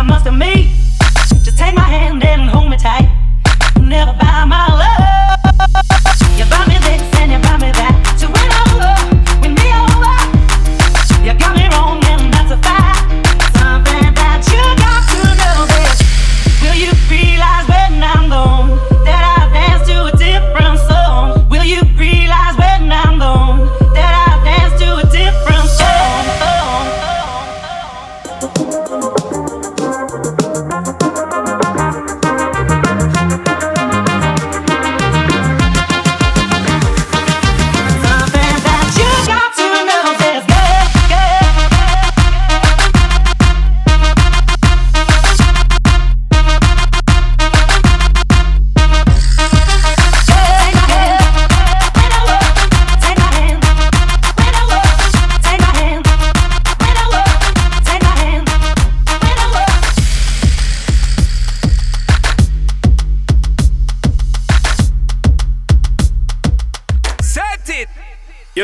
I must have made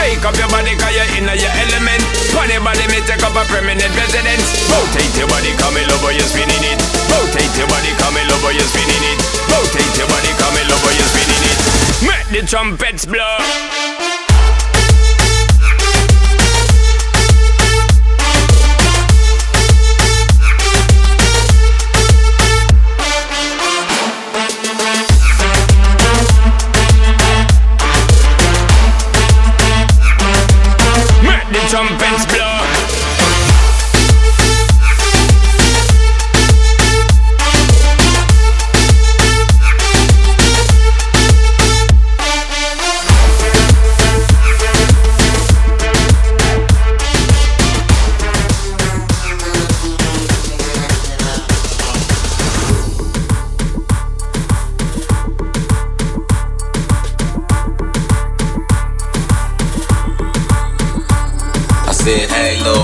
Take up your body, cause you're in your element. Funny body, me take up a permanent residence. Rotate your body, come in love, you're spinning it. Rotate your body, come in love, you're spinning it. Rotate your body, come in love, you're spinning it. Make the trumpets blow.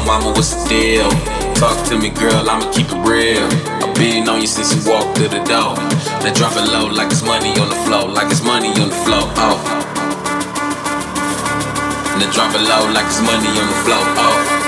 Mama, what's the deal? Talk to me, girl, I'ma keep it real. I've been on you since you walked through the door. Now drop it low like it's money on the floor, like it's money on the floor. Oh. Now drop it low like it's money on the floor. Oh.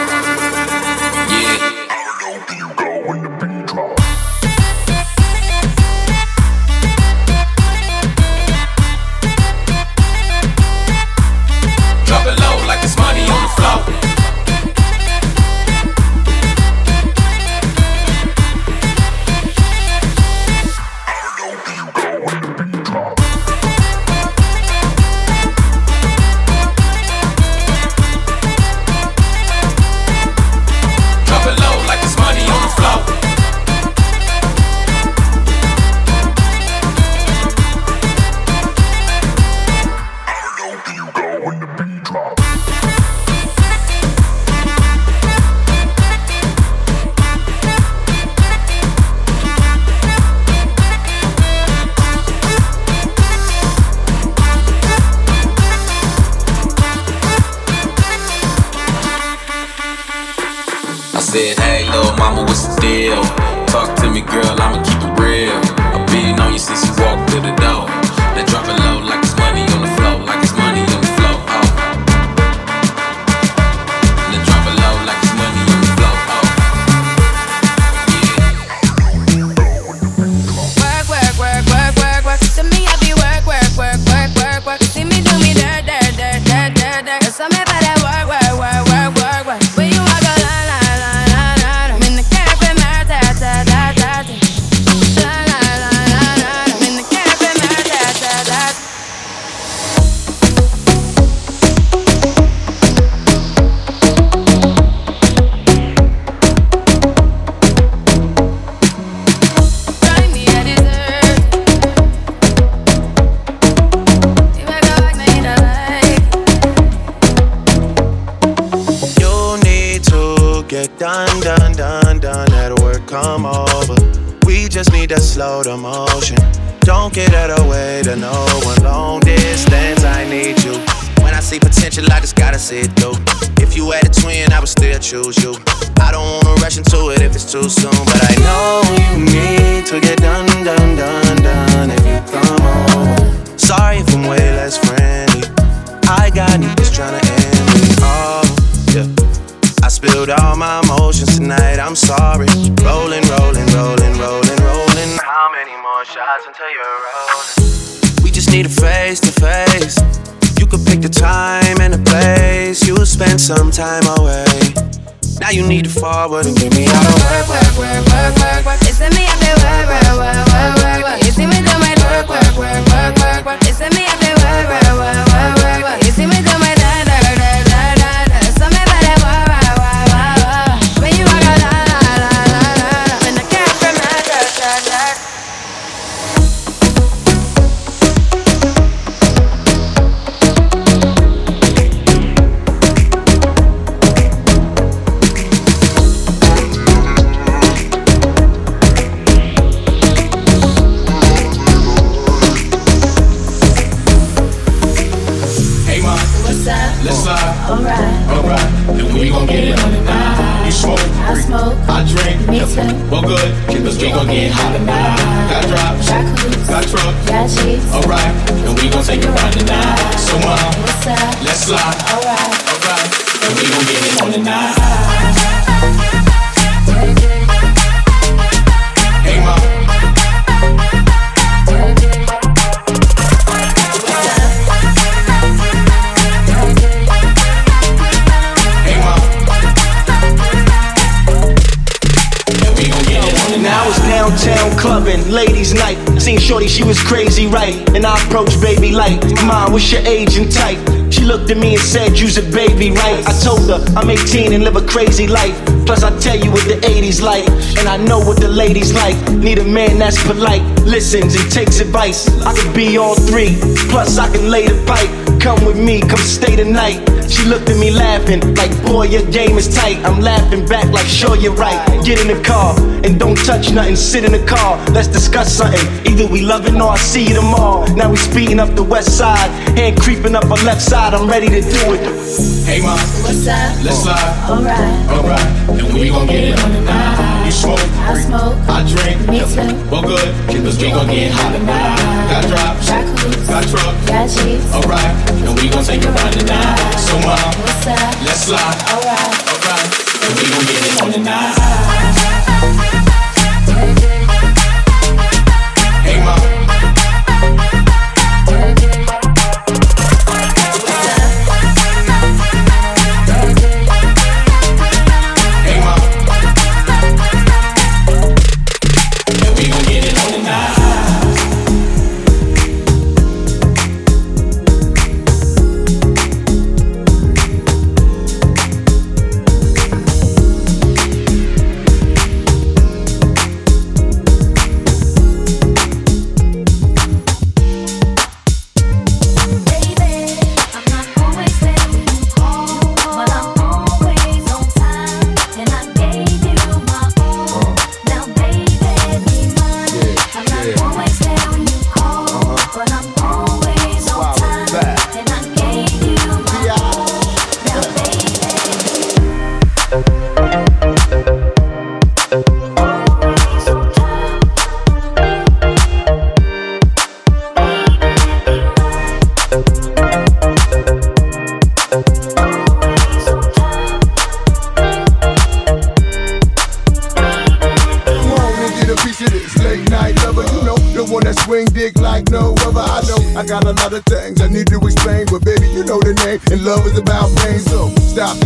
Said, hey, little mama, what's the deal? Talk to me, girl, I'ma keep it real. I've been on you since you walked through the door. Now drop it low. you had a twin, I would still choose you. I don't wanna rush into it if it's too soon, but I know you need to get done, done, done, done if you come home. Sorry if I'm way less friendly. I got niggas tryna end me off. Yeah. I spilled all my emotions tonight, I'm sorry. Rolling, rolling, rolling, rolling, rolling. How many more shots until you're rolling? We just need a face to face you could pick the time and the place. You would spend some time away. Now you need to forward and get me out of work, work, work, work, work, work. It's me out there, work, work, work, work, work, work. You see me doing my work, work, work, work, work, work. It's me out there, work, work, work, work, work, work. You see me doing my well good, cause we gon' get hot tonight. Got drops, Got coops, got trucks, got cheese. alright, and we gon' take it right tonight. So mom, What's up? let's slide, Alright. alright, and we gon' get it on tonight. Ladies' night. Seen Shorty, she was crazy, right? And I approached baby like, Come on, what's your age and type? She looked at me and said, You's a baby, right? I told her I'm 18 and live a crazy life. Plus, I tell you what the 80s like, and I know what the ladies like. Need a man that's polite, listens and takes advice. I can be all three, plus I can lay the pipe. Come with me, come stay tonight. She looked at me laughing, like, boy, your game is tight. I'm laughing back, like, sure, you're right. Get in the car and don't touch nothing, sit in the car. Let's discuss something. Either we loving or I see you tomorrow. Now we speeding up the west side, hand creeping up our left side. I'm ready to do it. Hey mom, What's up? let's slide, Alright. alright, and we gon' get it on tonight. You smoke, I smoke, I drink, me too. well good, cause we gon' get hot tonight. Got drops, Got coops, got trucks, got cheese. alright, and we gon' take it right tonight. So mom, What's up? let's slide, Alright. alright, and we gon' get it on tonight.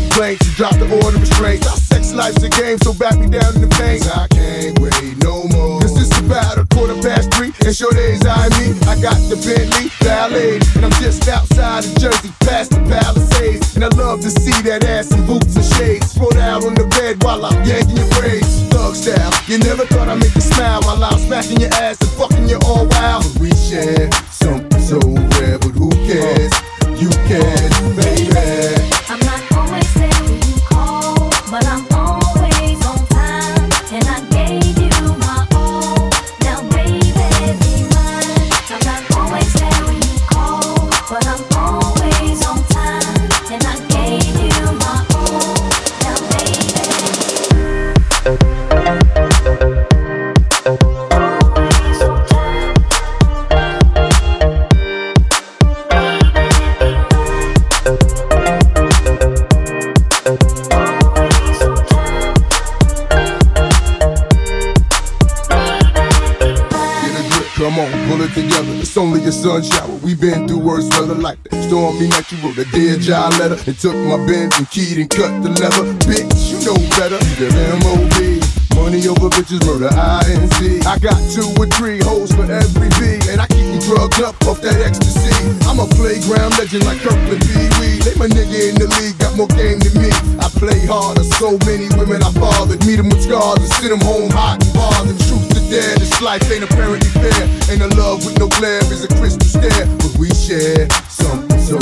Complaints and drop the order of restraints. Our sex life's a game, so back me down in the pain. I can't wait no more. This is about a quarter past three, and sure days I me. I got the Bentley Ballet, and I'm just outside of Jersey, past the Palisades. And I love to see that ass in boots and shades. Throw out on the bed while I'm yanking your braids. Thug style, you never thought I'd make you smile while I'm smacking your ass and fucking you all wild. But we share something so rare, but who cares? You can, baby. Sun shower. we been through worse weather like that. Stormy night, you wrote a Dear John letter and took my Benz and keyed and cut the leather. Bitch, you know better. The MOB. Money over bitches, murder INC. I got two or three hoes for every V, and I keep them drugged up off that ecstasy. I'm a playground legend like Kirkland Pee Wee. They my nigga in the league, got more game than me. I play harder, so many women I fathered. Meet them with scars and send them home hot and bothered. Truth yeah, This life ain't apparently fair. Ain't a love with no glare is a crystal stare. But we share something so